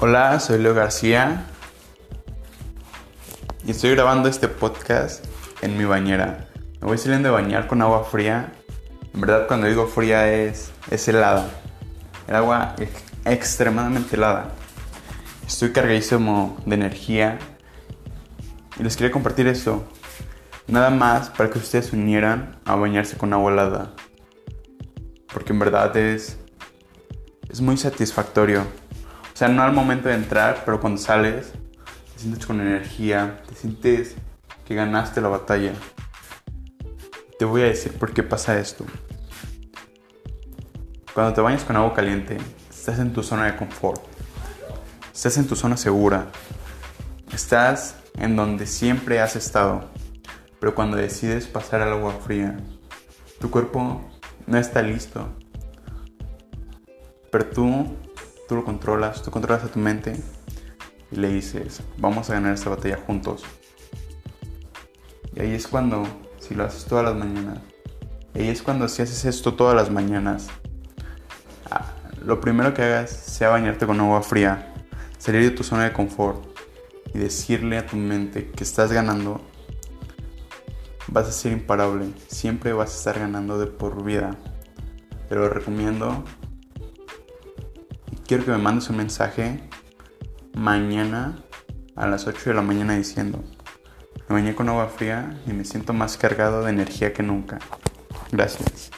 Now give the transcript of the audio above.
Hola, soy Leo García y estoy grabando este podcast en mi bañera. Me voy saliendo de bañar con agua fría. En verdad cuando digo fría es, es helada. El agua extremadamente helada. Estoy cargadísimo de energía y les quería compartir esto. Nada más para que ustedes se unieran a bañarse con agua helada. Porque en verdad es, es muy satisfactorio. O sea, no al momento de entrar, pero cuando sales, te sientes con energía, te sientes que ganaste la batalla. Te voy a decir por qué pasa esto. Cuando te bañas con agua caliente, estás en tu zona de confort. Estás en tu zona segura. Estás en donde siempre has estado. Pero cuando decides pasar al agua fría, tu cuerpo no está listo. Pero tú Tú lo controlas, tú controlas a tu mente y le dices, vamos a ganar esta batalla juntos. Y ahí es cuando, si lo haces todas las mañanas, ahí es cuando si haces esto todas las mañanas, ah, lo primero que hagas sea bañarte con agua fría, salir de tu zona de confort y decirle a tu mente que estás ganando, vas a ser imparable, siempre vas a estar ganando de por vida. Te lo recomiendo quiero que me mandes un mensaje mañana a las 8 de la mañana diciendo, me bañé con agua fría y me siento más cargado de energía que nunca. Gracias.